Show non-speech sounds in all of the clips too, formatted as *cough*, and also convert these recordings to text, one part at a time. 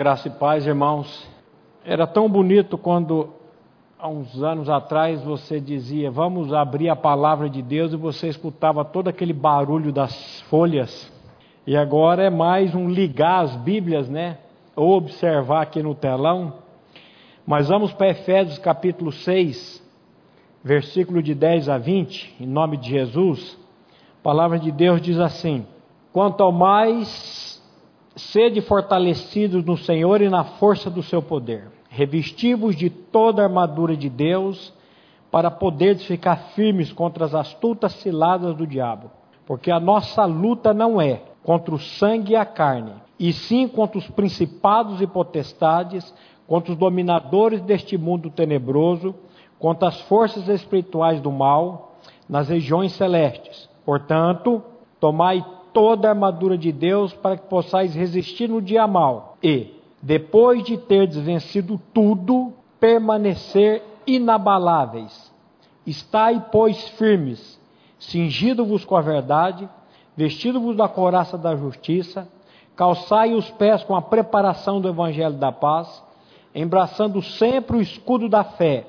Graça e paz, irmãos. Era tão bonito quando, há uns anos atrás, você dizia: Vamos abrir a palavra de Deus, e você escutava todo aquele barulho das folhas. E agora é mais um ligar as Bíblias, né? Ou observar aqui no telão. Mas vamos para Efésios capítulo 6, versículo de 10 a 20, em nome de Jesus. A palavra de Deus diz assim: Quanto ao mais sede fortalecidos no Senhor e na força do seu poder. Revestivos de toda a armadura de Deus, para poderes ficar firmes contra as astutas ciladas do diabo. Porque a nossa luta não é contra o sangue e a carne, e sim contra os principados e potestades, contra os dominadores deste mundo tenebroso, contra as forças espirituais do mal nas regiões celestes. Portanto, tomai toda a armadura de Deus para que possais resistir no dia mal e, depois de terdes vencido tudo, permanecer inabaláveis. Estai, pois, firmes, cingido-vos com a verdade, vestido-vos da coraça da justiça, calçai os pés com a preparação do evangelho da paz, embraçando sempre o escudo da fé,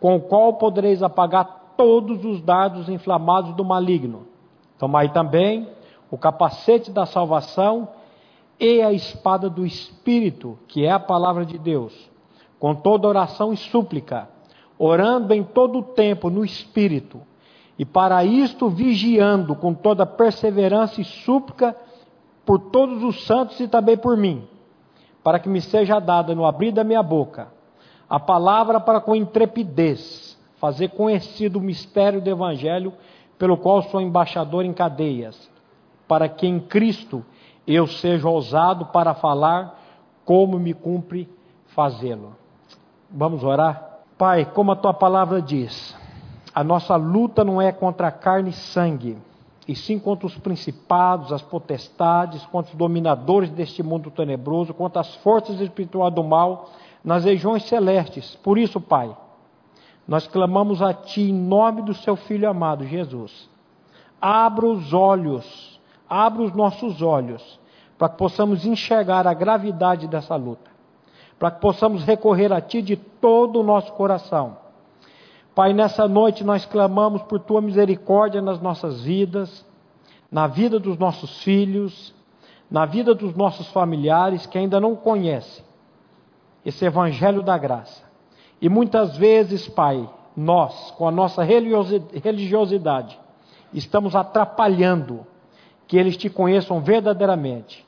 com o qual podereis apagar todos os dardos inflamados do maligno. Tomai também o capacete da salvação e a espada do Espírito, que é a palavra de Deus, com toda oração e súplica, orando em todo o tempo no Espírito, e para isto vigiando com toda perseverança e súplica por todos os santos e também por mim, para que me seja dada no abrir da minha boca a palavra para com intrepidez fazer conhecido o mistério do Evangelho, pelo qual sou embaixador em cadeias para que em Cristo eu seja ousado para falar como me cumpre fazê-lo. Vamos orar? Pai, como a tua palavra diz, a nossa luta não é contra carne e sangue, e sim contra os principados, as potestades, contra os dominadores deste mundo tenebroso, contra as forças espirituais do mal nas regiões celestes. Por isso, Pai, nós clamamos a Ti em nome do Seu Filho amado, Jesus. Abra os olhos abra os nossos olhos para que possamos enxergar a gravidade dessa luta, para que possamos recorrer a Ti de todo o nosso coração. Pai, nessa noite nós clamamos por Tua misericórdia nas nossas vidas, na vida dos nossos filhos, na vida dos nossos familiares que ainda não conhecem esse Evangelho da Graça. E muitas vezes, Pai, nós, com a nossa religiosidade, estamos atrapalhando que eles te conheçam verdadeiramente.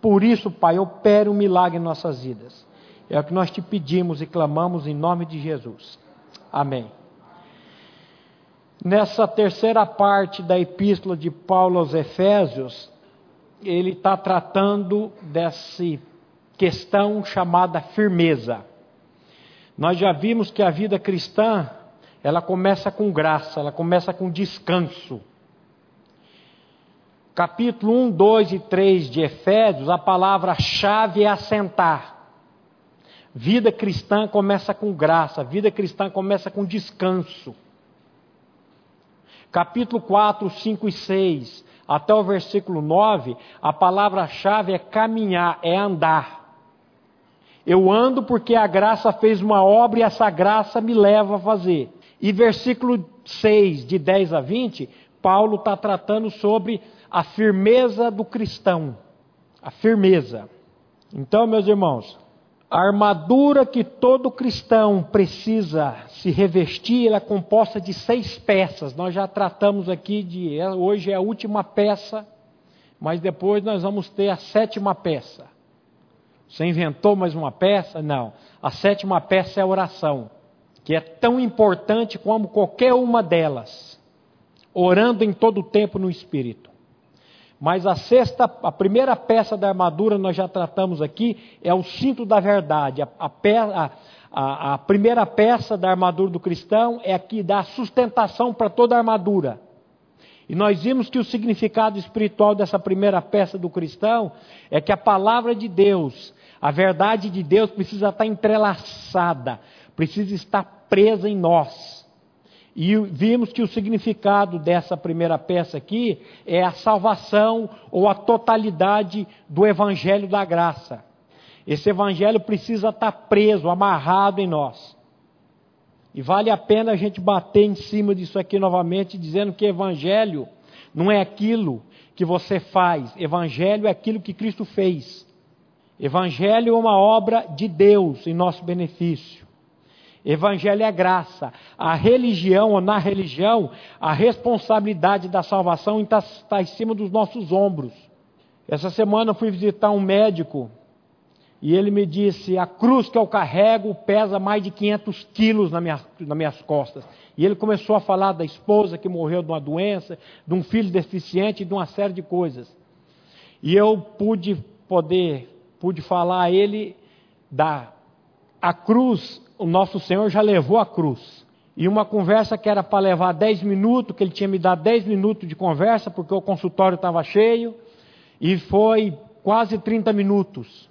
Por isso, Pai, opere um milagre em nossas vidas. É o que nós te pedimos e clamamos em nome de Jesus. Amém. Nessa terceira parte da epístola de Paulo aos Efésios, ele está tratando dessa questão chamada firmeza. Nós já vimos que a vida cristã, ela começa com graça, ela começa com descanso capítulo 1, 2 e 3 de Efésios, a palavra-chave é assentar. Vida cristã começa com graça, vida cristã começa com descanso. Capítulo 4, 5 e 6, até o versículo 9, a palavra-chave é caminhar, é andar. Eu ando porque a graça fez uma obra e essa graça me leva a fazer. E versículo 6, de 10 a 20, Paulo está tratando sobre a firmeza do cristão. A firmeza. Então, meus irmãos, a armadura que todo cristão precisa se revestir, ela é composta de seis peças. Nós já tratamos aqui de. Hoje é a última peça, mas depois nós vamos ter a sétima peça. Você inventou mais uma peça? Não. A sétima peça é a oração, que é tão importante como qualquer uma delas. Orando em todo o tempo no Espírito. Mas a sexta, a primeira peça da armadura nós já tratamos aqui é o cinto da verdade. A, a, a, primeira peça da armadura do cristão é a que dá sustentação para toda a armadura. E nós vimos que o significado espiritual dessa primeira peça do cristão é que a palavra de Deus, a verdade de Deus precisa estar entrelaçada, precisa estar presa em nós. E vimos que o significado dessa primeira peça aqui é a salvação ou a totalidade do Evangelho da graça. Esse evangelho precisa estar preso, amarrado em nós. E vale a pena a gente bater em cima disso aqui novamente, dizendo que evangelho não é aquilo que você faz, evangelho é aquilo que Cristo fez. Evangelho é uma obra de Deus em nosso benefício. Evangelho é graça. A religião, ou na religião, a responsabilidade da salvação está, está em cima dos nossos ombros. Essa semana eu fui visitar um médico e ele me disse: a cruz que eu carrego pesa mais de 500 quilos na minha, nas minhas costas. E ele começou a falar da esposa que morreu de uma doença, de um filho deficiente, de uma série de coisas. E eu pude poder, pude falar a ele da a cruz, o nosso Senhor já levou a cruz. E uma conversa que era para levar 10 minutos, que ele tinha me dado 10 minutos de conversa, porque o consultório estava cheio, e foi quase 30 minutos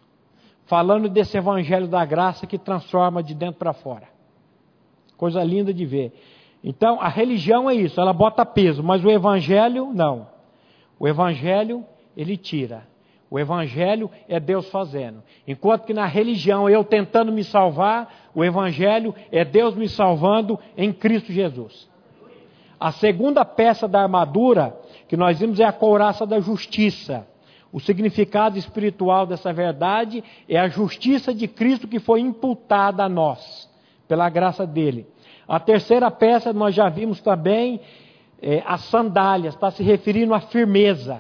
falando desse evangelho da graça que transforma de dentro para fora. Coisa linda de ver. Então, a religião é isso, ela bota peso, mas o evangelho não. O evangelho ele tira. O evangelho é Deus fazendo. Enquanto que na religião eu tentando me salvar, o evangelho é Deus me salvando em Cristo Jesus. A segunda peça da armadura que nós vimos é a couraça da justiça. O significado espiritual dessa verdade é a justiça de Cristo que foi imputada a nós, pela graça dele. A terceira peça nós já vimos também, é, as sandálias, está se referindo à firmeza.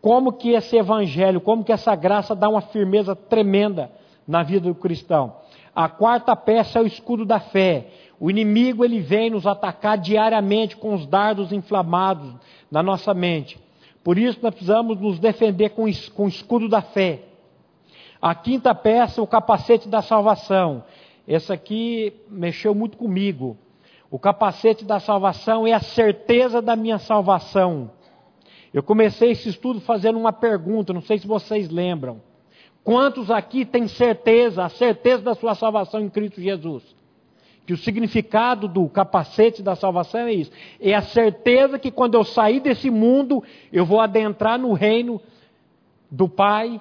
Como que esse evangelho, como que essa graça dá uma firmeza tremenda na vida do cristão. A quarta peça é o escudo da fé. O inimigo ele vem nos atacar diariamente com os dardos inflamados na nossa mente. Por isso nós precisamos nos defender com, com o escudo da fé. A quinta peça, o capacete da salvação. Essa aqui mexeu muito comigo. O capacete da salvação é a certeza da minha salvação. Eu comecei esse estudo fazendo uma pergunta, não sei se vocês lembram. Quantos aqui têm certeza, a certeza da sua salvação em Cristo Jesus? que o significado do capacete da salvação é isso. É a certeza que quando eu sair desse mundo, eu vou adentrar no reino do Pai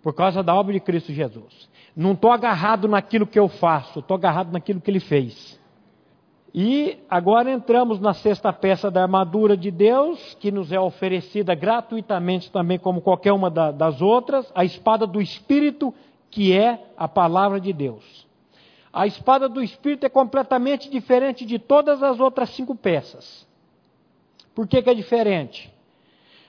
por causa da obra de Cristo Jesus. Não estou agarrado naquilo que eu faço, estou agarrado naquilo que Ele fez. E agora entramos na sexta peça da armadura de Deus, que nos é oferecida gratuitamente também, como qualquer uma das outras, a espada do Espírito, que é a palavra de Deus. A espada do Espírito é completamente diferente de todas as outras cinco peças. Por que, que é diferente?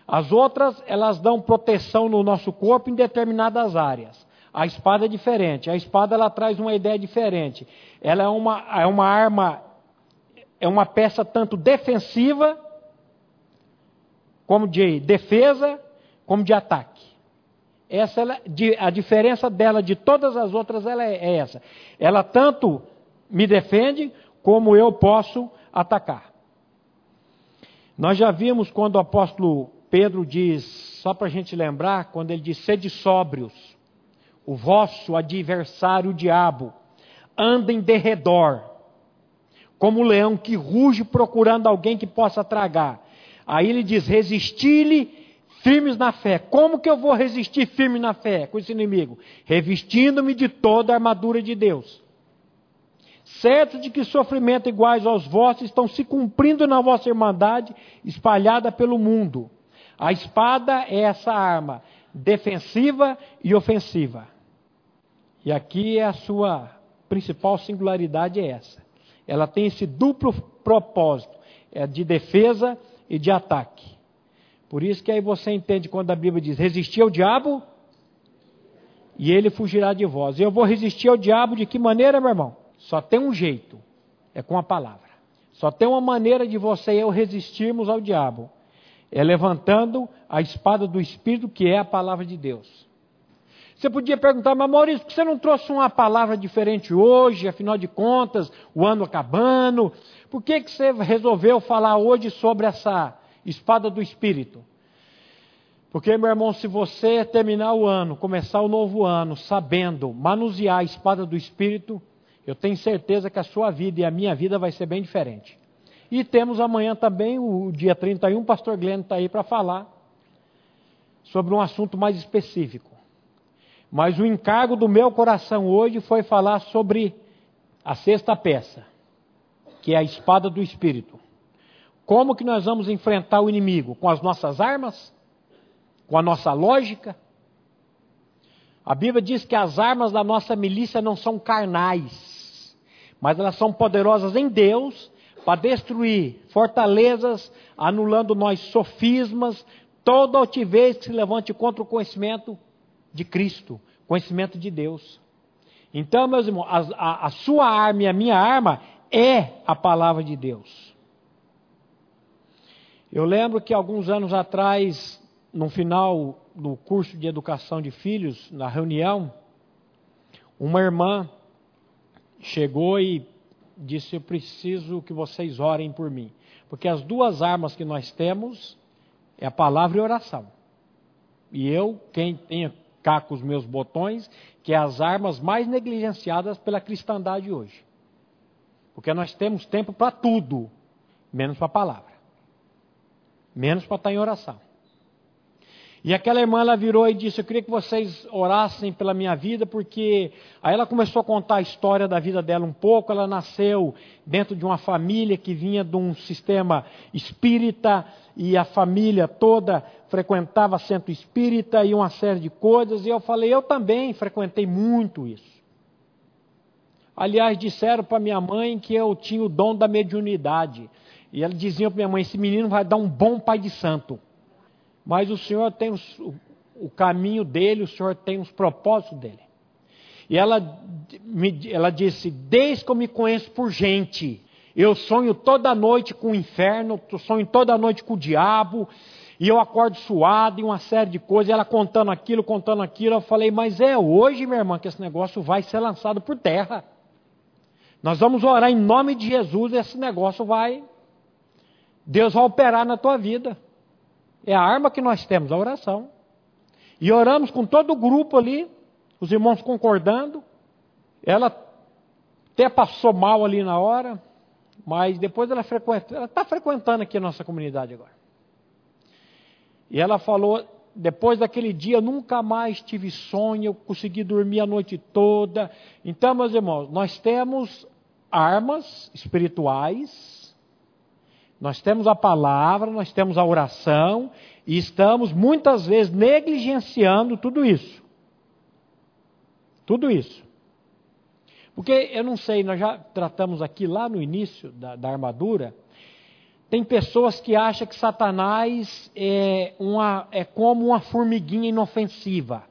As outras, elas dão proteção no nosso corpo em determinadas áreas. A espada é diferente. A espada, ela traz uma ideia diferente. Ela é uma, é uma arma, é uma peça tanto defensiva, como de defesa, como de ataque. Essa ela, a diferença dela de todas as outras ela é, é essa. Ela tanto me defende como eu posso atacar. Nós já vimos quando o apóstolo Pedro diz, só para a gente lembrar, quando ele diz: sede sóbrios, o vosso adversário, o diabo, anda em derredor, como um leão que ruge procurando alguém que possa tragar. Aí ele diz: resisti-lhe firmes na fé. Como que eu vou resistir firme na fé com esse inimigo? Revestindo-me de toda a armadura de Deus. Certo de que sofrimentos iguais aos vossos estão se cumprindo na vossa irmandade, espalhada pelo mundo. A espada é essa arma, defensiva e ofensiva. E aqui é a sua principal singularidade é essa. Ela tem esse duplo propósito, é de defesa e de ataque. Por isso que aí você entende quando a Bíblia diz: resistir ao diabo e ele fugirá de vós. Eu vou resistir ao diabo de que maneira, meu irmão? Só tem um jeito: é com a palavra. Só tem uma maneira de você e eu resistirmos ao diabo: é levantando a espada do Espírito, que é a palavra de Deus. Você podia perguntar, mas Maurício, por que você não trouxe uma palavra diferente hoje, afinal de contas, o ano acabando? Por que, que você resolveu falar hoje sobre essa espada do Espírito. Porque, meu irmão, se você terminar o ano, começar o novo ano, sabendo manusear a espada do Espírito, eu tenho certeza que a sua vida e a minha vida vai ser bem diferente. E temos amanhã também, o dia 31, o pastor Glenn está aí para falar sobre um assunto mais específico. Mas o encargo do meu coração hoje foi falar sobre a sexta peça, que é a espada do Espírito. Como que nós vamos enfrentar o inimigo? Com as nossas armas? Com a nossa lógica? A Bíblia diz que as armas da nossa milícia não são carnais, mas elas são poderosas em Deus para destruir fortalezas, anulando nós sofismas, toda altivez que se levante contra o conhecimento de Cristo, conhecimento de Deus. Então, meus irmãos, a, a, a sua arma e a minha arma é a palavra de Deus. Eu lembro que alguns anos atrás, no final do curso de educação de filhos, na reunião, uma irmã chegou e disse: Eu preciso que vocês orem por mim. Porque as duas armas que nós temos é a palavra e a oração. E eu, quem tenha cá com os meus botões, que é as armas mais negligenciadas pela cristandade hoje. Porque nós temos tempo para tudo, menos para a palavra menos para estar em oração. E aquela irmã ela virou e disse: Eu queria que vocês orassem pela minha vida, porque. Aí ela começou a contar a história da vida dela um pouco. Ela nasceu dentro de uma família que vinha de um sistema espírita, e a família toda frequentava centro espírita e uma série de coisas. E eu falei: Eu também frequentei muito isso. Aliás, disseram para minha mãe que eu tinha o dom da mediunidade. E ela dizia para minha mãe: esse menino vai dar um bom pai de santo. Mas o Senhor tem os, o, caminho dele, o Senhor tem os propósitos dele. E ela, me, ela disse: Desde que eu me conheço por gente, eu sonho toda noite com o inferno, sonho toda noite com o diabo, e eu acordo suado e uma série de coisas. E ela contando aquilo, contando aquilo. Eu falei: Mas é hoje, minha irmã, que esse negócio vai ser lançado por terra. Nós vamos orar em nome de Jesus e esse negócio vai Deus vai operar na tua vida. É a arma que nós temos, a oração. E oramos com todo o grupo ali, os irmãos concordando. Ela até passou mal ali na hora, mas depois ela frequenta, ela está frequentando aqui a nossa comunidade agora. E ela falou, depois daquele dia nunca mais tive sonho, consegui dormir a noite toda. Então, meus irmãos, nós temos armas espirituais nós temos a palavra, nós temos a oração e estamos muitas vezes negligenciando tudo isso. Tudo isso. Porque eu não sei, nós já tratamos aqui lá no início da, da armadura. Tem pessoas que acham que Satanás é, uma, é como uma formiguinha inofensiva,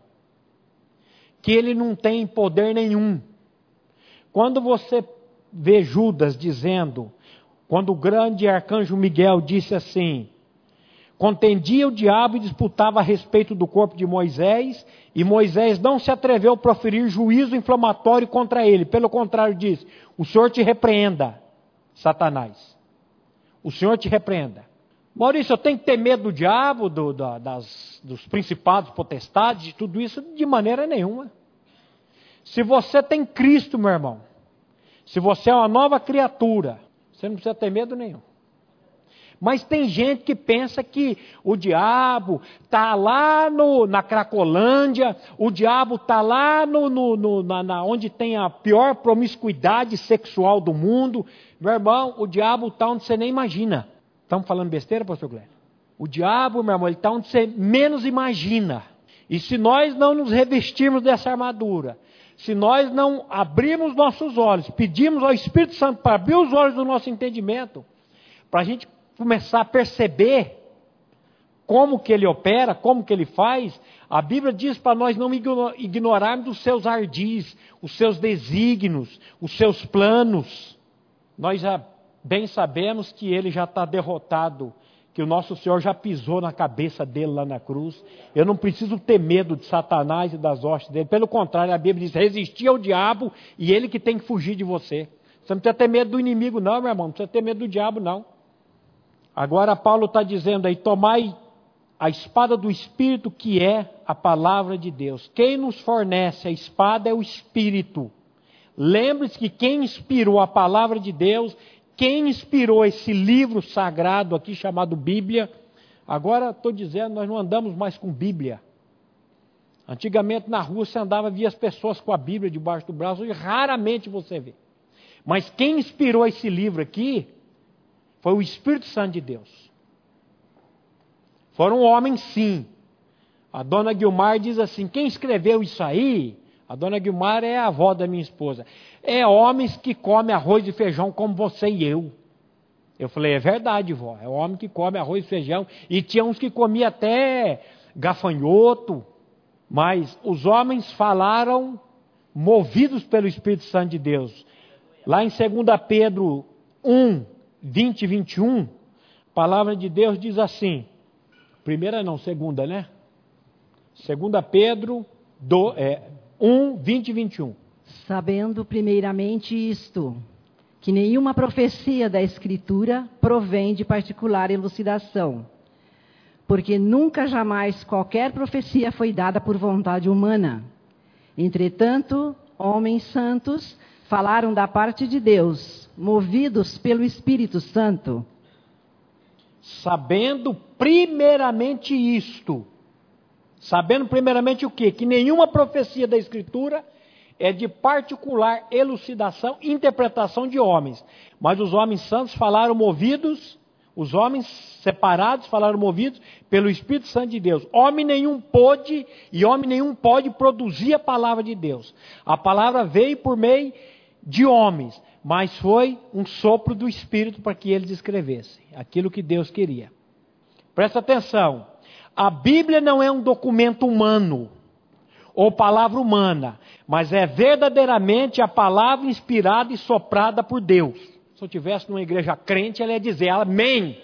que ele não tem poder nenhum. Quando você vê Judas dizendo: quando o grande arcanjo Miguel disse assim: Contendia o diabo e disputava a respeito do corpo de Moisés, e Moisés não se atreveu a proferir juízo inflamatório contra ele. Pelo contrário, disse: O Senhor te repreenda, Satanás. O Senhor te repreenda. Maurício, eu tenho que ter medo do diabo, do, do, das, dos principados, potestades, de tudo isso? De maneira nenhuma. Se você tem Cristo, meu irmão, se você é uma nova criatura, você não precisa ter medo nenhum. Mas tem gente que pensa que o diabo está lá no, na Cracolândia, o diabo está lá no, no, no na, na, onde tem a pior promiscuidade sexual do mundo. Meu irmão, o diabo está onde você nem imagina. Estamos falando besteira, pastor Glenn? O diabo, meu irmão, ele está onde você menos imagina. E se nós não nos revestirmos dessa armadura, se nós não abrirmos nossos olhos, pedimos ao Espírito Santo para abrir os olhos do nosso entendimento, para a gente começar a perceber como que ele opera, como que ele faz, a Bíblia diz para nós não ignorarmos os seus ardis, os seus desígnios, os seus planos. Nós já bem sabemos que ele já está derrotado que o nosso Senhor já pisou na cabeça dele lá na cruz. Eu não preciso ter medo de Satanás e das hostes dele. Pelo contrário, a Bíblia diz: resistir ao diabo e ele que tem que fugir de você. Você não precisa ter medo do inimigo, não, meu irmão. Não precisa ter medo do diabo, não. Agora, Paulo está dizendo aí: tomai a espada do Espírito, que é a palavra de Deus. Quem nos fornece a espada é o Espírito. Lembre-se que quem inspirou a palavra de Deus quem inspirou esse livro sagrado aqui chamado Bíblia. Agora estou dizendo, nós não andamos mais com Bíblia. Antigamente na rua você andava via as pessoas com a Bíblia debaixo do braço, hoje raramente você vê. Mas quem inspirou esse livro aqui foi o Espírito Santo de Deus. Foram homens, sim. A dona Guilmar diz assim: quem escreveu isso aí? A dona Guilmar é a avó da minha esposa. É homens que comem arroz e feijão como você e eu. Eu falei, é verdade, vó. É homem que come arroz e feijão. E tinha uns que comiam até gafanhoto. Mas os homens falaram movidos pelo Espírito Santo de Deus. Lá em 2 Pedro 1, 20 e 21, a palavra de Deus diz assim: primeira não, segunda, né? 2 Pedro do, é, 1, 20 e 21. Sabendo primeiramente isto, que nenhuma profecia da Escritura provém de particular elucidação, porque nunca jamais qualquer profecia foi dada por vontade humana. Entretanto, homens santos falaram da parte de Deus, movidos pelo Espírito Santo. Sabendo primeiramente isto, sabendo primeiramente o quê? Que nenhuma profecia da Escritura é de particular elucidação interpretação de homens. Mas os homens santos falaram movidos, os homens separados falaram movidos pelo Espírito Santo de Deus. Homem nenhum pôde e homem nenhum pode produzir a palavra de Deus. A palavra veio por meio de homens, mas foi um sopro do Espírito para que eles escrevessem aquilo que Deus queria. Presta atenção. A Bíblia não é um documento humano ou palavra humana, mas é verdadeiramente a palavra inspirada e soprada por Deus. Se eu tivesse numa igreja crente, ela ia dizer amém.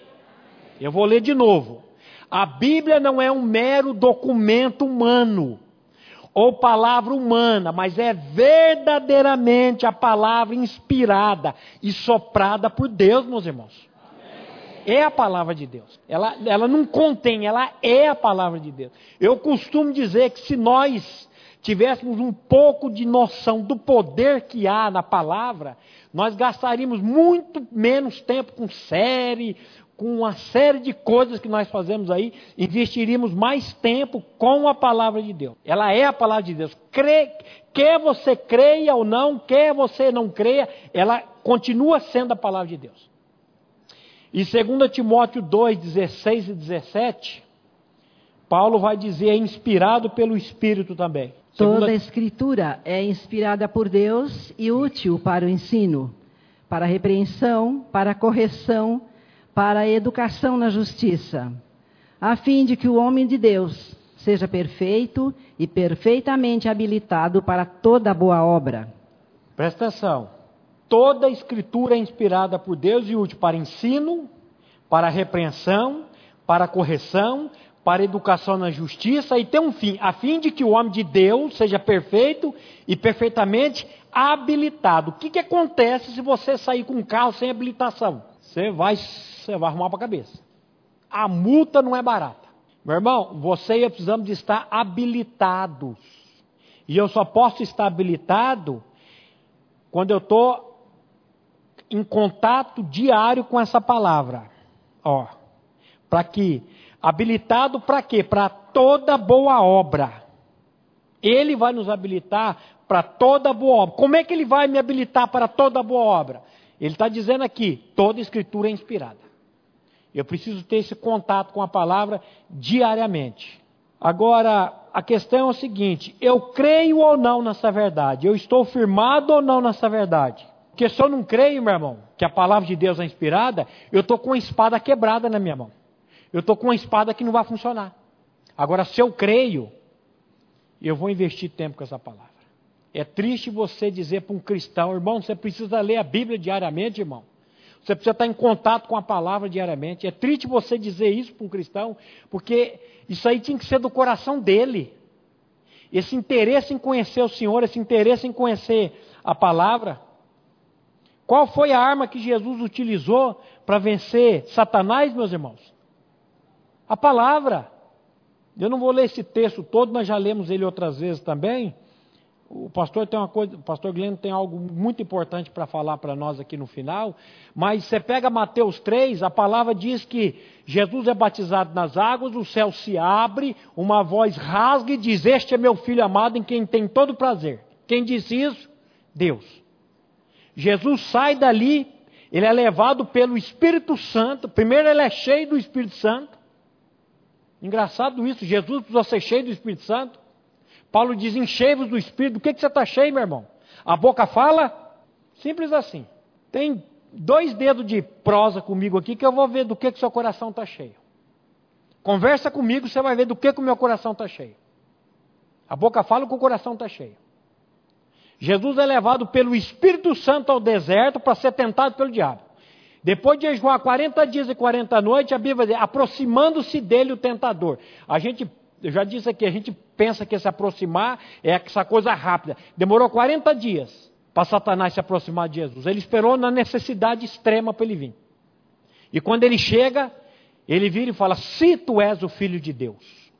Eu vou ler de novo. A Bíblia não é um mero documento humano ou palavra humana, mas é verdadeiramente a palavra inspirada e soprada por Deus, meus irmãos. É a palavra de Deus. Ela, ela não contém, ela é a palavra de Deus. Eu costumo dizer que se nós tivéssemos um pouco de noção do poder que há na palavra, nós gastaríamos muito menos tempo com série, com uma série de coisas que nós fazemos aí, investiríamos mais tempo com a palavra de Deus. Ela é a palavra de Deus. Quer você creia ou não, quer você não creia, ela continua sendo a palavra de Deus. E 2 Timóteo 2, 16 e 17, Paulo vai dizer, é inspirado pelo Espírito também. Toda a Escritura é inspirada por Deus e útil para o ensino, para a repreensão, para a correção, para a educação na justiça, a fim de que o homem de Deus seja perfeito e perfeitamente habilitado para toda boa obra. Presta atenção. Toda a escritura é inspirada por Deus e útil para ensino, para repreensão, para correção, para educação na justiça e tem um fim, a fim de que o homem de Deus seja perfeito e perfeitamente habilitado. O que, que acontece se você sair com um carro sem habilitação? Você vai você vai arrumar para a cabeça. A multa não é barata. Meu irmão, você e eu precisamos de estar habilitados. E eu só posso estar habilitado quando eu estou em contato diário com essa palavra. Ó, para que habilitado para quê? Para toda boa obra. Ele vai nos habilitar para toda boa obra. Como é que ele vai me habilitar para toda boa obra? Ele está dizendo aqui: toda escritura é inspirada. Eu preciso ter esse contato com a palavra diariamente. Agora, a questão é o seguinte: eu creio ou não nessa verdade? Eu estou firmado ou não nessa verdade? Porque se eu não creio, meu irmão, que a palavra de Deus é inspirada, eu estou com uma espada quebrada na minha mão. Eu estou com uma espada que não vai funcionar. Agora, se eu creio, eu vou investir tempo com essa palavra. É triste você dizer para um cristão, irmão, você precisa ler a Bíblia diariamente, irmão. Você precisa estar em contato com a palavra diariamente. É triste você dizer isso para um cristão, porque isso aí tinha que ser do coração dele. Esse interesse em conhecer o Senhor, esse interesse em conhecer a palavra. Qual foi a arma que Jesus utilizou para vencer Satanás, meus irmãos? A palavra. Eu não vou ler esse texto todo, mas já lemos ele outras vezes também. o pastor tem uma coisa, o pastor Glenn tem algo muito importante para falar para nós aqui no final, mas você pega Mateus 3, a palavra diz que Jesus é batizado nas águas, o céu se abre, uma voz rasga e diz: Este é meu filho amado em quem tem todo prazer. Quem disse isso? Deus. Jesus sai dali, ele é levado pelo Espírito Santo. Primeiro ele é cheio do Espírito Santo. Engraçado isso, Jesus precisa ser cheio do Espírito Santo. Paulo diz: enchei-vos do Espírito. Do que, que você está cheio, meu irmão? A boca fala? Simples assim. Tem dois dedos de prosa comigo aqui que eu vou ver do que, que seu coração está cheio. Conversa comigo, você vai ver do que, que o meu coração está cheio. A boca fala que o coração está cheio. Jesus é levado pelo Espírito Santo ao deserto para ser tentado pelo diabo. Depois de jejuar 40 dias e 40 noites, a Bíblia diz, aproximando-se dele o tentador. A gente eu já disse aqui, a gente pensa que se aproximar é essa coisa rápida. Demorou 40 dias para Satanás se aproximar de Jesus. Ele esperou na necessidade extrema para ele vir. E quando ele chega, ele vira e fala: Se tu és o filho de Deus.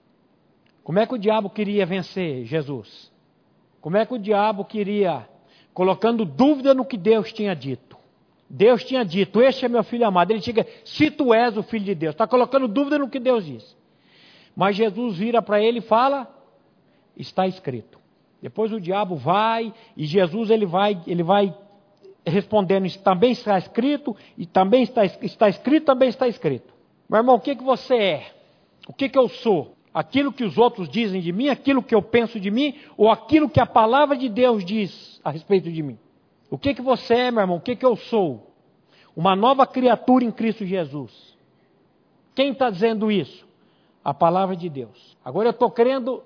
Como é que o diabo queria vencer Jesus? Como é que o diabo queria, colocando dúvida no que Deus tinha dito? Deus tinha dito: Este é meu filho amado. Ele chega: Se tu és o filho de Deus. Está colocando dúvida no que Deus disse. Mas Jesus vira para ele e fala: está escrito. Depois o diabo vai e Jesus ele vai, ele vai respondendo: isso também está escrito e também está, está escrito, também está escrito. Meu irmão, o que, que você é? O que, que eu sou? Aquilo que os outros dizem de mim, aquilo que eu penso de mim, ou aquilo que a palavra de Deus diz a respeito de mim? O que, que você é, meu irmão? O que, que eu sou? Uma nova criatura em Cristo Jesus. Quem está dizendo isso? a palavra de Deus. Agora eu estou crendo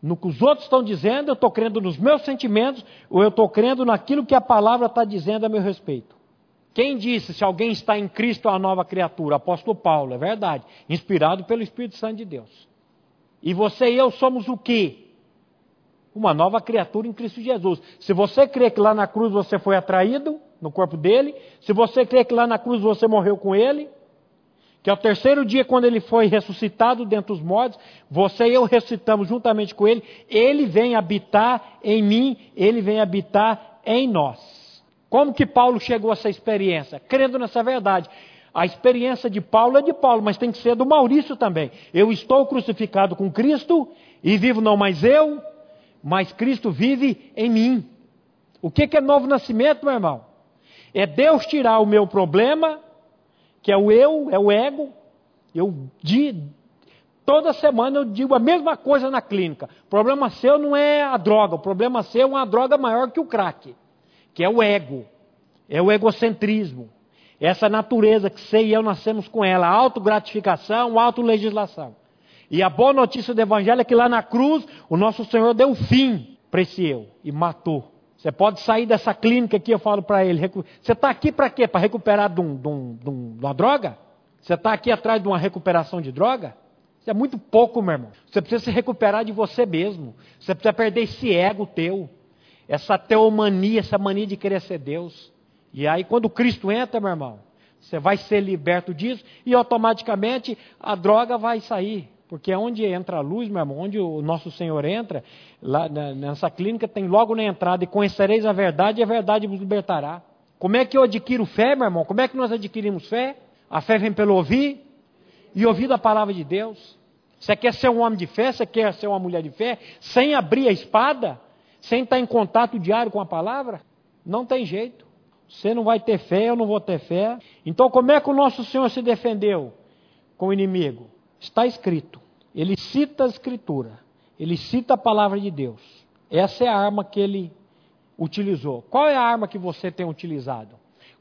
no que os outros estão dizendo, eu estou crendo nos meus sentimentos, ou eu estou crendo naquilo que a palavra está dizendo a meu respeito. Quem disse se alguém está em Cristo é uma nova criatura? Apóstolo Paulo, é verdade. Inspirado pelo Espírito Santo de Deus. E você e eu somos o quê? Uma nova criatura em Cristo Jesus. Se você crê que lá na cruz você foi atraído no corpo dele, se você crê que lá na cruz você morreu com ele, que ao terceiro dia, quando ele foi ressuscitado dentre os mortos, você e eu ressuscitamos juntamente com ele, ele vem habitar em mim, ele vem habitar em nós. Como que Paulo chegou a essa experiência? Crendo nessa verdade. A experiência de Paulo é de Paulo, mas tem que ser do Maurício também. Eu estou crucificado com Cristo e vivo não mais eu, mas Cristo vive em mim. O que é novo nascimento, meu irmão? É Deus tirar o meu problema que é o eu, é o ego. Eu de, toda semana eu digo a mesma coisa na clínica. O problema seu não é a droga, o problema seu é uma droga maior que o crack, que é o ego, é o egocentrismo. Essa natureza que você e eu nascemos com ela, autogratificação, autolegislação. E a boa notícia do Evangelho é que lá na cruz o nosso Senhor deu fim para esse eu e matou. Você pode sair dessa clínica aqui, eu falo para ele. Você está aqui para quê? Para recuperar de, um, de, um, de, uma droga? Você está aqui atrás de uma recuperação de droga? Isso é muito pouco, meu irmão. Você precisa se recuperar de você mesmo. Você precisa perder esse ego teu. Essa teomania, essa mania de querer ser Deus. E aí, quando Cristo entra, meu irmão, você vai ser liberto disso e automaticamente a droga vai sair. Porque onde entra a luz, meu irmão, onde o nosso Senhor entra, lá nessa clínica tem logo na entrada, e conhecereis a verdade, e a verdade vos libertará. Como é que eu adquiro fé, meu irmão? Como é que nós adquirimos fé? A fé vem pelo ouvir, e ouvir a palavra de Deus. Você quer ser um homem de fé, você quer ser uma mulher de fé, sem abrir a espada, sem estar em contato diário com a palavra? Não tem jeito. Você não vai ter fé, eu não vou ter fé. Então, como é que o nosso Senhor se defendeu com o inimigo? Está escrito. Ele cita a Escritura. Ele cita a palavra de Deus. Essa é a arma que ele utilizou. Qual é a arma que você tem utilizado?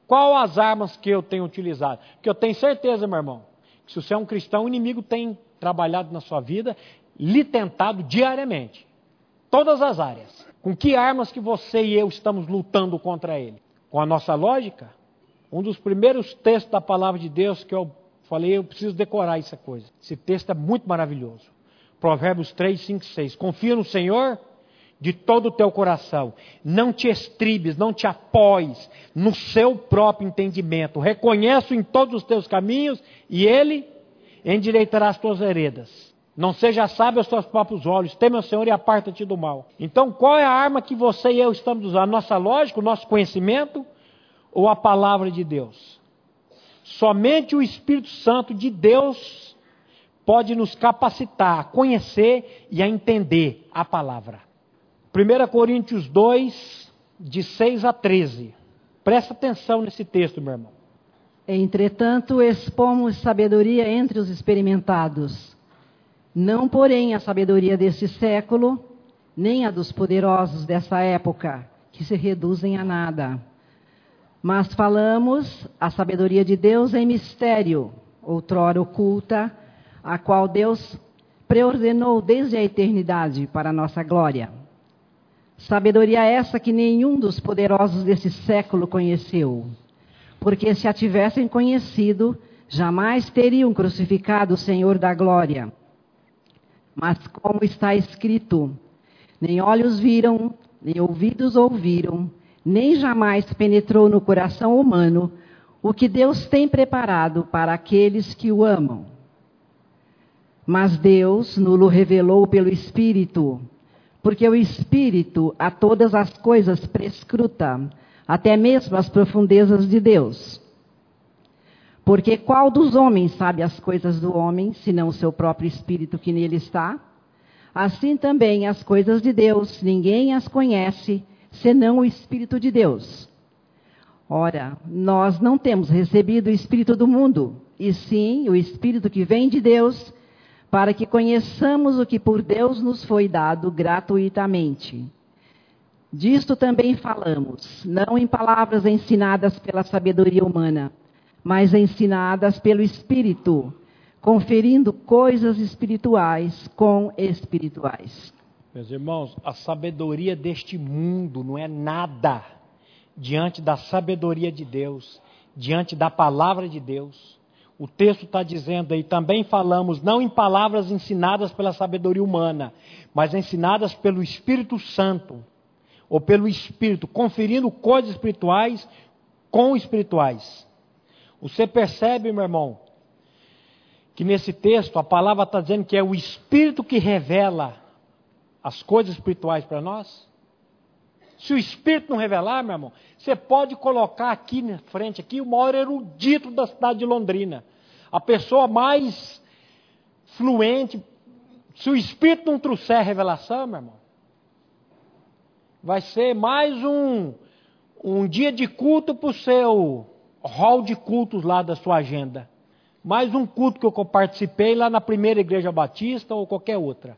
Qual as armas que eu tenho utilizado? Porque eu tenho certeza, meu irmão, que se você é um cristão, o inimigo tem trabalhado na sua vida, lhe tentado diariamente. Todas as áreas. Com que armas que você e eu estamos lutando contra ele? Com a nossa lógica? Um dos primeiros textos da palavra de Deus que eu Falei, eu preciso decorar essa coisa. Esse texto é muito maravilhoso. Provérbios 3, 5, 6. Confia no Senhor de todo o teu coração. Não te estribes, não te apoies no seu próprio entendimento. Reconheço em todos os teus caminhos e Ele endireitará as tuas veredas. Não seja sábio aos seus próprios olhos, teme o Senhor e aparta-te do mal. Então, qual é a arma que você e eu estamos usando? Nossa lógica, o nosso conhecimento ou a palavra de Deus? Somente o Espírito Santo de Deus pode nos capacitar a conhecer e a entender a palavra. 1 Coríntios 2, de 6 a 13. Presta atenção nesse texto, meu irmão. Entretanto, expomos sabedoria entre os experimentados, não, porém, a sabedoria deste século, nem a dos poderosos dessa época, que se reduzem a nada. Mas falamos a sabedoria de Deus em mistério, outrora oculta, a qual Deus preordenou desde a eternidade para a nossa glória. Sabedoria essa que nenhum dos poderosos desse século conheceu porque se a tivessem conhecido, jamais teriam crucificado o Senhor da glória. Mas como está escrito, nem olhos viram, nem ouvidos ouviram, nem jamais penetrou no coração humano o que Deus tem preparado para aqueles que o amam. Mas Deus nulo revelou pelo Espírito, porque o Espírito a todas as coisas prescruta, até mesmo as profundezas de Deus. Porque qual dos homens sabe as coisas do homem, senão o seu próprio espírito que nele está? Assim também as coisas de Deus, ninguém as conhece, senão o Espírito de Deus. Ora, nós não temos recebido o Espírito do mundo, e sim o Espírito que vem de Deus, para que conheçamos o que por Deus nos foi dado gratuitamente. Disto também falamos, não em palavras ensinadas pela sabedoria humana, mas ensinadas pelo Espírito, conferindo coisas espirituais com espirituais. Meus irmãos, a sabedoria deste mundo não é nada diante da sabedoria de Deus, diante da palavra de Deus. O texto está dizendo aí, também falamos, não em palavras ensinadas pela sabedoria humana, mas ensinadas pelo Espírito Santo ou pelo Espírito, conferindo coisas espirituais com espirituais. Você percebe, meu irmão, que nesse texto a palavra está dizendo que é o Espírito que revela as coisas espirituais para nós? Se o Espírito não revelar, meu irmão, você pode colocar aqui na frente, aqui, o maior erudito da cidade de Londrina. A pessoa mais fluente. Se o Espírito não trouxer revelação, meu irmão, vai ser mais um, um dia de culto para o seu hall de cultos lá da sua agenda. Mais um culto que eu participei lá na primeira igreja batista ou qualquer outra.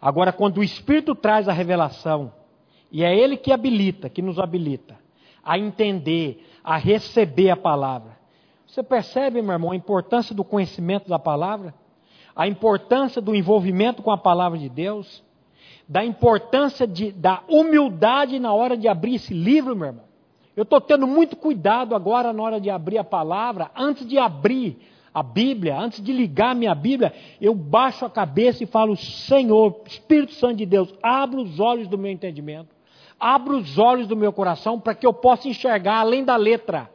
Agora, quando o Espírito traz a revelação, e é Ele que habilita, que nos habilita, a entender, a receber a palavra. Você percebe, meu irmão, a importância do conhecimento da palavra? A importância do envolvimento com a palavra de Deus? da importância de, da humildade na hora de abrir esse livro, meu irmão. Eu estou tendo muito cuidado agora na hora de abrir a palavra, antes de abrir a Bíblia, antes de ligar minha Bíblia, eu baixo a cabeça e falo: Senhor, Espírito Santo de Deus, abra os olhos do meu entendimento, abra os olhos do meu coração para que eu possa enxergar além da letra.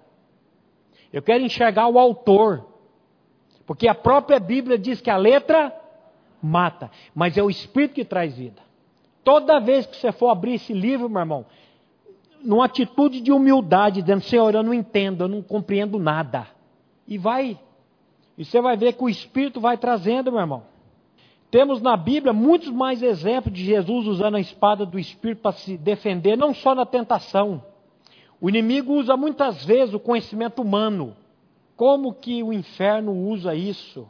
Eu quero enxergar o autor, porque a própria Bíblia diz que a letra mata, mas é o Espírito que traz vida. Toda vez que você for abrir esse livro, meu irmão, numa atitude de humildade, dizendo: Senhor, eu não entendo, eu não compreendo nada. E vai. E você vai ver que o Espírito vai trazendo, meu irmão. Temos na Bíblia muitos mais exemplos de Jesus usando a espada do Espírito para se defender, não só na tentação. O inimigo usa muitas vezes o conhecimento humano. Como que o inferno usa isso?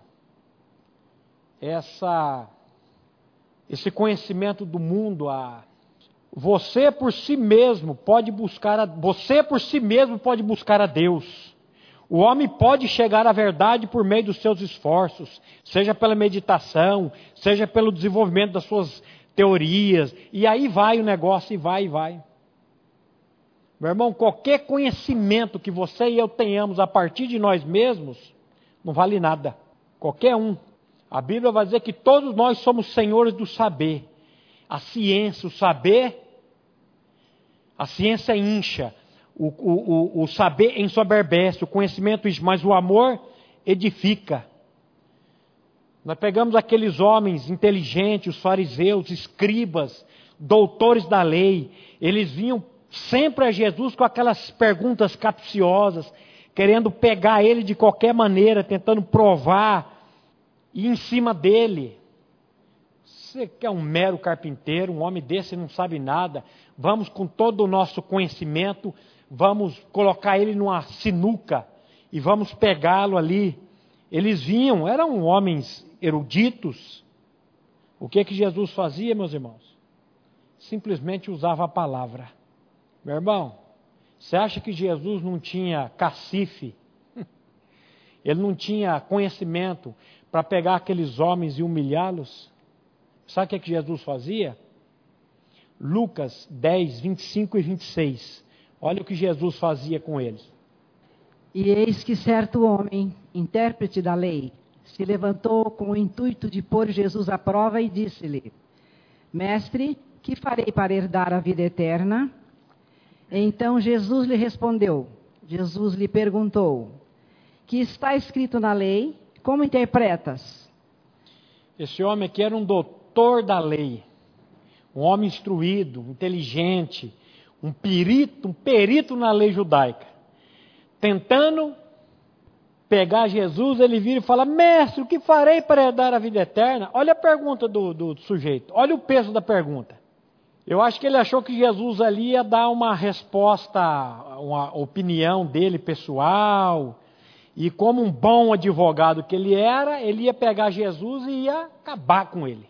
Essa esse conhecimento do mundo, a você por si mesmo pode buscar a, você por si mesmo pode buscar a Deus. O homem pode chegar à verdade por meio dos seus esforços, seja pela meditação, seja pelo desenvolvimento das suas teorias, e aí vai o negócio e vai e vai. Meu irmão, qualquer conhecimento que você e eu tenhamos a partir de nós mesmos, não vale nada. Qualquer um. A Bíblia vai dizer que todos nós somos senhores do saber. A ciência, o saber, a ciência incha, o, o, o, o saber ensoberbece, o conhecimento, mas o amor edifica. Nós pegamos aqueles homens inteligentes, os fariseus, escribas, doutores da lei, eles vinham sempre a Jesus com aquelas perguntas capciosas, querendo pegar ele de qualquer maneira, tentando provar, e em cima dele. Você que é um mero carpinteiro, um homem desse não sabe nada, vamos com todo o nosso conhecimento, vamos colocar ele numa sinuca e vamos pegá-lo ali. Eles vinham, eram homens eruditos. O que que Jesus fazia, meus irmãos? Simplesmente usava a palavra. Meu irmão, você acha que Jesus não tinha cacife? *laughs* Ele não tinha conhecimento para pegar aqueles homens e humilhá-los? Sabe o que, é que Jesus fazia? Lucas 10, 25 e 26. Olha o que Jesus fazia com eles. E eis que certo homem, intérprete da lei, se levantou com o intuito de pôr Jesus à prova e disse-lhe: Mestre, que farei para herdar a vida eterna? Então Jesus lhe respondeu: Jesus lhe perguntou: Que está escrito na lei? Como interpretas? Esse homem aqui era um doutor da lei, um homem instruído, inteligente, um perito, um perito na lei judaica. Tentando pegar Jesus, ele vira e fala: Mestre, o que farei para herdar a vida eterna? Olha a pergunta do, do sujeito, olha o peso da pergunta. Eu acho que ele achou que Jesus ali ia dar uma resposta, uma opinião dele pessoal, e como um bom advogado que ele era, ele ia pegar Jesus e ia acabar com ele.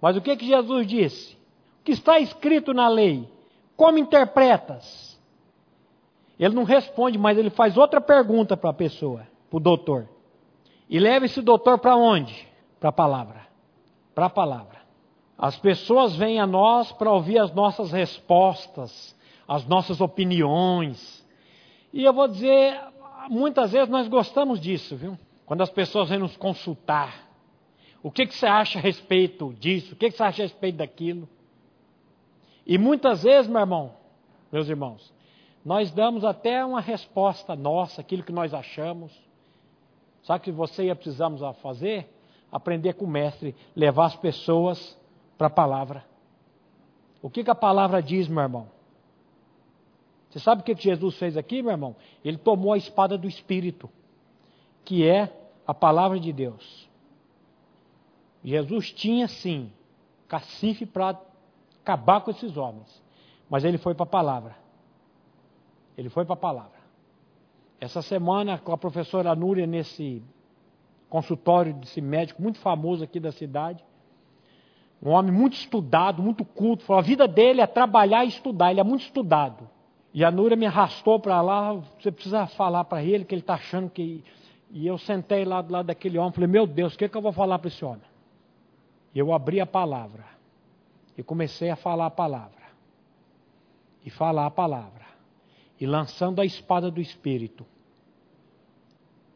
Mas o que, que Jesus disse? Que está escrito na lei? Como interpretas? Ele não responde, mas ele faz outra pergunta para a pessoa, para o doutor. E leva esse doutor para onde? Para a palavra. Para a palavra. As pessoas vêm a nós para ouvir as nossas respostas, as nossas opiniões. E eu vou dizer, muitas vezes nós gostamos disso, viu? Quando as pessoas vêm nos consultar. O que, que você acha a respeito disso? O que, que você acha a respeito daquilo? E muitas vezes, meu irmão, meus irmãos, nós damos até uma resposta nossa, aquilo que nós achamos. Sabe o que você ia precisamos fazer? Aprender com o mestre, levar as pessoas para a palavra. O que, que a palavra diz, meu irmão? Você sabe o que Jesus fez aqui, meu irmão? Ele tomou a espada do Espírito, que é a palavra de Deus. Jesus tinha sim cacife para acabar com esses homens, mas ele foi para a palavra. Ele foi para a palavra. Essa semana, com a professora Núria, nesse consultório desse médico muito famoso aqui da cidade, um homem muito estudado, muito culto. Falou, a vida dele é trabalhar e estudar, ele é muito estudado. E a Núria me arrastou para lá, você precisa falar para ele que ele está achando que. E eu sentei lá do lado daquele homem, falei, meu Deus, o que, é que eu vou falar para esse homem? E eu abri a palavra. E comecei a falar a palavra. E falar a palavra. E lançando a espada do Espírito.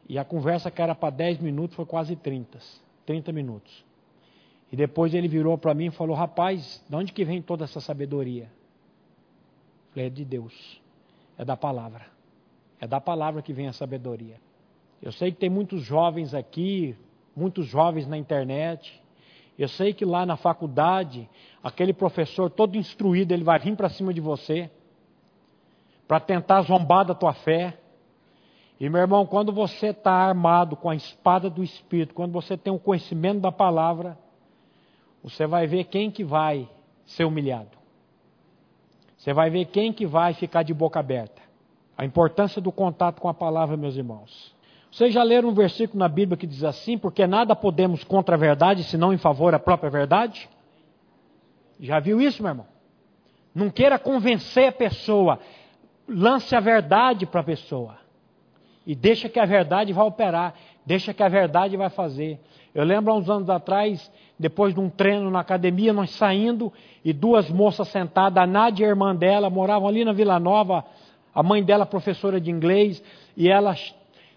E a conversa que era para 10 minutos foi quase 30. 30 minutos. E depois ele virou para mim e falou: Rapaz, de onde que vem toda essa sabedoria? falei: É de Deus, é da palavra. É da palavra que vem a sabedoria. Eu sei que tem muitos jovens aqui, muitos jovens na internet. Eu sei que lá na faculdade, aquele professor todo instruído, ele vai vir para cima de você para tentar zombar da tua fé. E meu irmão, quando você está armado com a espada do Espírito, quando você tem o conhecimento da palavra, você vai ver quem que vai ser humilhado. Você vai ver quem que vai ficar de boca aberta. A importância do contato com a palavra, meus irmãos. Vocês já leram um versículo na Bíblia que diz assim: porque nada podemos contra a verdade, senão em favor da própria verdade? Já viu isso, meu irmão? Não queira convencer a pessoa, lance a verdade para a pessoa. E deixa que a verdade vai operar, deixa que a verdade vai fazer. Eu lembro há uns anos atrás, depois de um treino na academia, nós saindo e duas moças sentadas, a Nádia e a irmã dela, moravam ali na Vila Nova, a mãe dela professora de inglês, e ela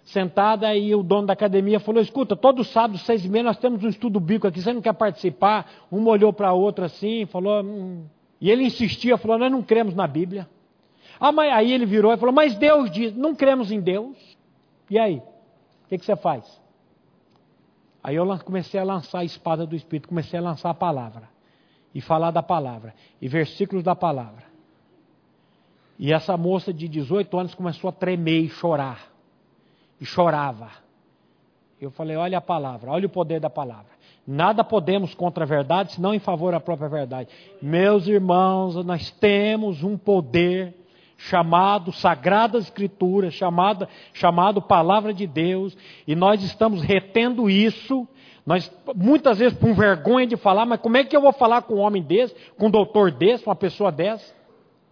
sentada e o dono da academia falou, escuta, todo sábado, seis e meia, nós temos um estudo bíblico aqui, você não quer participar? Uma olhou para a outra assim, falou, hum. e ele insistia, falou, nós não cremos na Bíblia. Ah, mas aí ele virou e falou, mas Deus diz, não cremos em Deus. E aí? O que, que você faz? Aí eu comecei a lançar a espada do Espírito, comecei a lançar a palavra. E falar da palavra. E versículos da palavra. E essa moça de 18 anos começou a tremer e chorar. E chorava. Eu falei: olha a palavra, olha o poder da palavra. Nada podemos contra a verdade, senão em favor da própria verdade. Meus irmãos, nós temos um poder chamado Sagradas Escrituras, chamado, chamado Palavra de Deus, e nós estamos retendo isso. Nós, muitas vezes, com vergonha de falar, mas como é que eu vou falar com um homem desse, com um doutor desse, com uma pessoa dessa?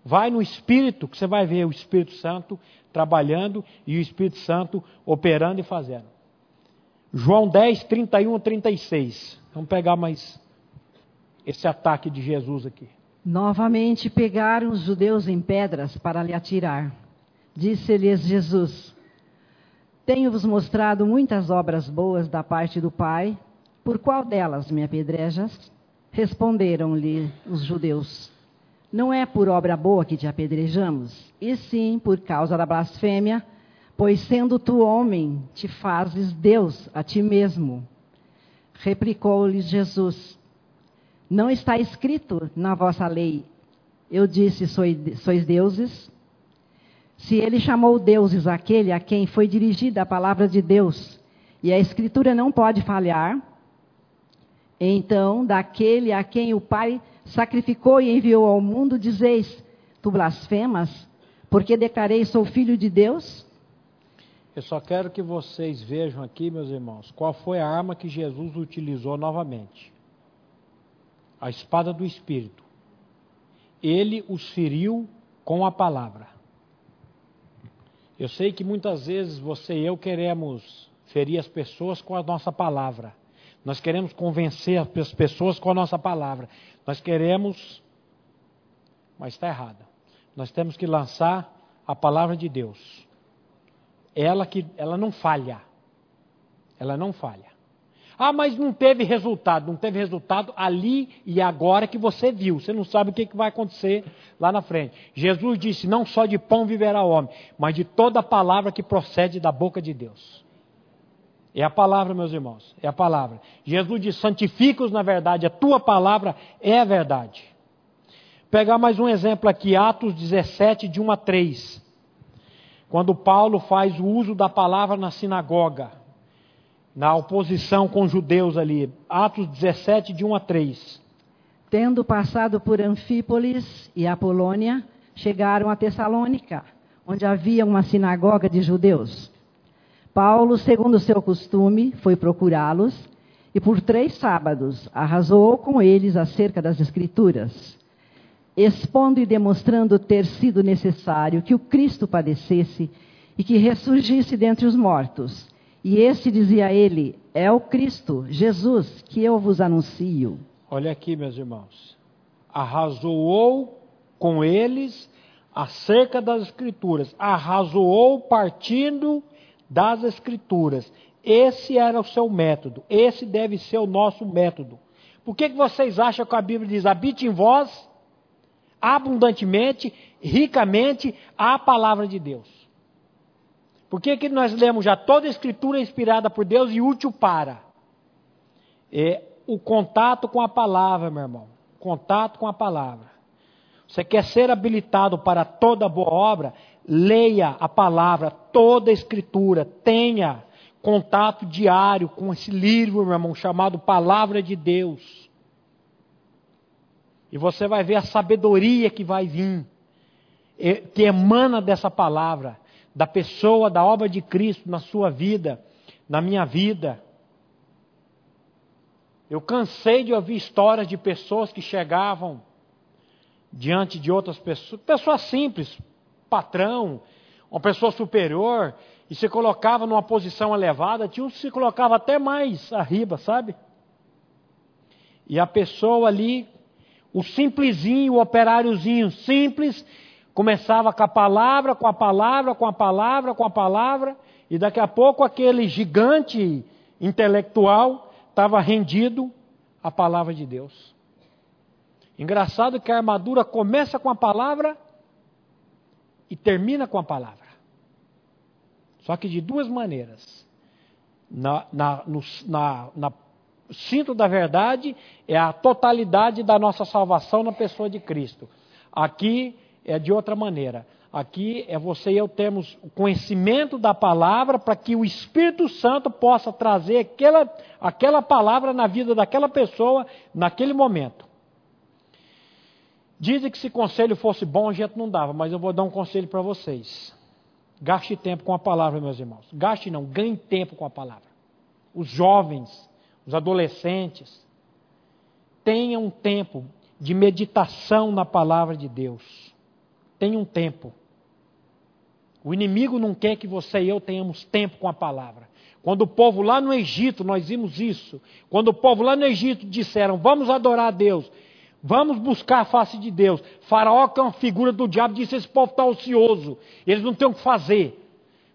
Vai no Espírito, que você vai ver o Espírito Santo trabalhando e o Espírito Santo operando e fazendo. João 10, 31 a 36. Vamos pegar mais esse ataque de Jesus aqui. Novamente pegaram os judeus em pedras para lhe atirar. Disse-lhes Jesus: Tenho-vos mostrado muitas obras boas da parte do Pai, por qual delas me apedrejas? Responderam-lhe os judeus: Não é por obra boa que te apedrejamos, e sim por causa da blasfêmia Pois sendo tu homem, te fazes Deus a ti mesmo. Replicou-lhes Jesus: Não está escrito na vossa lei, eu disse, sois deuses? Se ele chamou deuses aquele a quem foi dirigida a palavra de Deus, e a Escritura não pode falhar, então, daquele a quem o Pai sacrificou e enviou ao mundo, dizeis: Tu blasfemas, porque declarei sou filho de Deus? Eu só quero que vocês vejam aqui, meus irmãos, qual foi a arma que Jesus utilizou novamente: a espada do Espírito. Ele os feriu com a palavra. Eu sei que muitas vezes você e eu queremos ferir as pessoas com a nossa palavra. Nós queremos convencer as pessoas com a nossa palavra. Nós queremos, mas está errado. Nós temos que lançar a palavra de Deus ela que ela não falha. Ela não falha. Ah, mas não teve resultado. Não teve resultado ali e agora que você viu. Você não sabe o que, vai acontecer lá na frente. Jesus disse: Não só de pão viverá o homem, mas de toda palavra que procede da boca de Deus. É a palavra, meus irmãos. É a palavra. Jesus disse: Santifica-os na verdade. A tua palavra é a verdade. Pegar mais um exemplo aqui, Atos 17, de 1 a 3 quando Paulo faz o uso da palavra na sinagoga, na oposição com os judeus ali, Atos 17, de 1 a 3. Tendo passado por Anfípolis e Apolônia, chegaram a Tessalônica, onde havia uma sinagoga de judeus. Paulo, segundo seu costume, foi procurá-los e por três sábados arrasou com eles acerca das Escrituras expondo e demonstrando ter sido necessário que o Cristo padecesse e que ressurgisse dentre os mortos. E este dizia a ele: É o Cristo, Jesus, que eu vos anuncio. Olha aqui, meus irmãos. Arrazoou com eles acerca das Escrituras. Arrazoou partindo das Escrituras. Esse era o seu método. Esse deve ser o nosso método. Por que, que vocês acham que a Bíblia diz: habite em vós abundantemente, ricamente a palavra de Deus. Por que, que nós lemos já toda a escritura inspirada por Deus e útil para? É o contato com a palavra, meu irmão. Contato com a palavra. Você quer ser habilitado para toda boa obra? Leia a palavra, toda a escritura. Tenha contato diário com esse livro, meu irmão, chamado Palavra de Deus. E você vai ver a sabedoria que vai vir, que emana dessa palavra, da pessoa, da obra de Cristo na sua vida, na minha vida. Eu cansei de ouvir histórias de pessoas que chegavam diante de outras pessoas, pessoas simples, patrão, uma pessoa superior, e se colocava numa posição elevada, tinha um que se colocava até mais arriba, sabe? E a pessoa ali o simplesinho, o operáriozinho simples, começava com a palavra, com a palavra, com a palavra, com a palavra, e daqui a pouco aquele gigante intelectual estava rendido à palavra de Deus. Engraçado que a armadura começa com a palavra e termina com a palavra. Só que de duas maneiras. na, na, no, na, na cinto da verdade é a totalidade da nossa salvação na pessoa de Cristo. Aqui é de outra maneira. Aqui é você e eu temos o conhecimento da palavra para que o Espírito Santo possa trazer aquela, aquela palavra na vida daquela pessoa naquele momento. Dizem que se conselho fosse bom a gente não dava, mas eu vou dar um conselho para vocês. Gaste tempo com a palavra, meus irmãos. Gaste não, ganhe tempo com a palavra. Os jovens, os adolescentes, tenham um tempo de meditação na palavra de Deus. Tenham um tempo. O inimigo não quer que você e eu tenhamos tempo com a palavra. Quando o povo lá no Egito, nós vimos isso. Quando o povo lá no Egito disseram: Vamos adorar a Deus, vamos buscar a face de Deus. Faraó, que é uma figura do diabo, disse: Esse povo está ocioso, eles não têm o que fazer.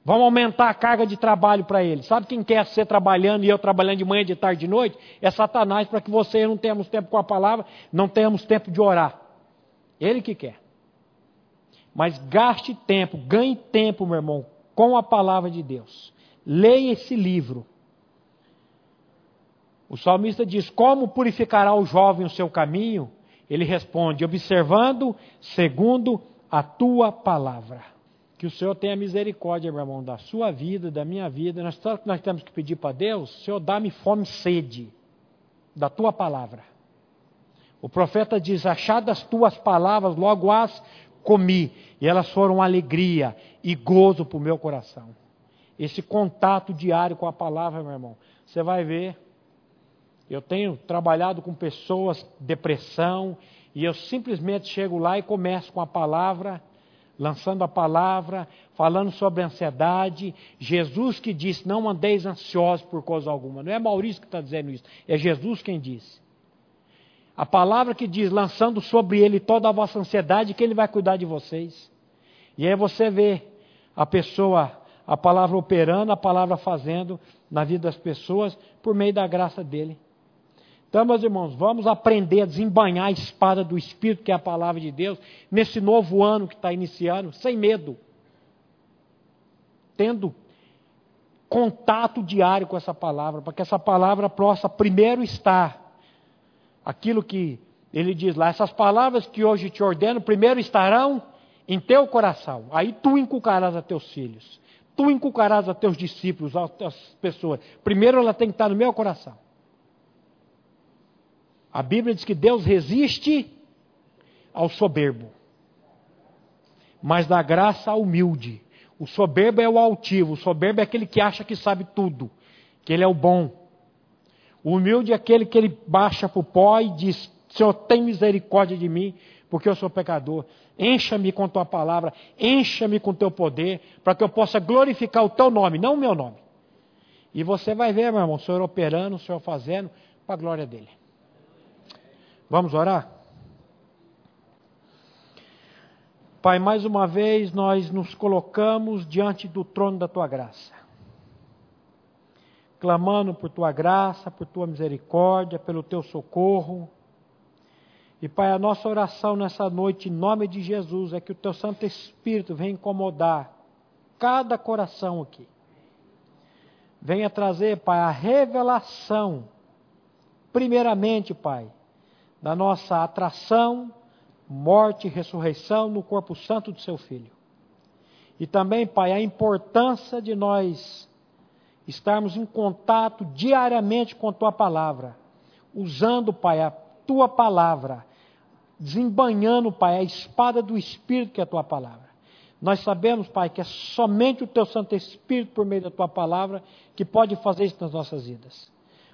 Vamos aumentar a carga de trabalho para eles. Sabe quem quer ser trabalhando e eu trabalhando de manhã, de tarde, de noite? É Satanás, para que você eu não tenhamos tempo com a palavra, não tenhamos tempo de orar. Ele que quer. Mas gaste tempo, ganhe tempo, meu irmão, com a palavra de Deus. Leia esse livro. O salmista diz: Como purificará o jovem o seu caminho? Ele responde: Observando segundo a tua palavra. Que o Senhor tenha misericórdia, meu irmão, da sua vida, da minha vida. Nós, nós temos que pedir para Deus: Senhor, dá-me fome e sede da tua palavra. O profeta diz: Achadas as tuas palavras, logo as comi, e elas foram alegria e gozo para o meu coração. Esse contato diário com a palavra, meu irmão, você vai ver. Eu tenho trabalhado com pessoas, depressão, e eu simplesmente chego lá e começo com a palavra, lançando a palavra, falando sobre ansiedade. Jesus que disse: Não andeis ansiosos por coisa alguma. Não é Maurício que está dizendo isso, é Jesus quem disse. A palavra que diz, lançando sobre ele toda a vossa ansiedade, que ele vai cuidar de vocês. E aí você vê a pessoa, a palavra operando, a palavra fazendo na vida das pessoas por meio da graça dele. Então, meus irmãos, vamos aprender a desembanhar a espada do Espírito, que é a palavra de Deus, nesse novo ano que está iniciando, sem medo. Tendo contato diário com essa palavra, para que essa palavra possa primeiro estar aquilo que ele diz lá, essas palavras que hoje te ordeno, primeiro estarão em teu coração. Aí tu inculcarás a teus filhos. Tu inculcarás a teus discípulos, a pessoas. Primeiro ela tem que estar no meu coração. A Bíblia diz que Deus resiste ao soberbo, mas dá graça ao humilde. O soberbo é o altivo, o soberbo é aquele que acha que sabe tudo, que ele é o bom. O humilde é aquele que ele baixa para o pó e diz: Senhor, tem misericórdia de mim, porque eu sou pecador. Encha-me com tua palavra, encha-me com teu poder, para que eu possa glorificar o teu nome, não o meu nome. E você vai ver, meu irmão, o Senhor operando, o Senhor fazendo, para a glória dele. Vamos orar? Pai, mais uma vez nós nos colocamos diante do trono da tua graça clamando por tua graça, por tua misericórdia, pelo teu socorro. E Pai, a nossa oração nessa noite, em nome de Jesus, é que o teu Santo Espírito venha incomodar cada coração aqui. Venha trazer, Pai, a revelação, primeiramente, Pai, da nossa atração, morte e ressurreição no corpo santo do seu Filho. E também, Pai, a importância de nós estarmos em contato diariamente com a tua palavra, usando, Pai, a tua palavra, desembanhando, Pai, a espada do Espírito que é a tua palavra. Nós sabemos, Pai, que é somente o teu Santo Espírito, por meio da tua palavra, que pode fazer isso nas nossas vidas.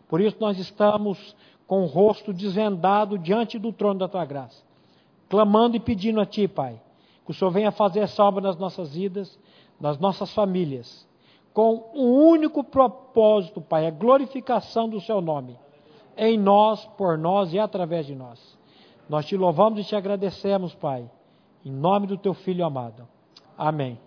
Por isso nós estamos com o rosto desvendado diante do trono da tua graça, clamando e pedindo a ti, Pai, que o Senhor venha fazer essa obra nas nossas vidas, nas nossas famílias com um único propósito, Pai, a glorificação do Seu nome, em nós, por nós e através de nós. Nós te louvamos e te agradecemos, Pai, em nome do Teu Filho amado. Amém.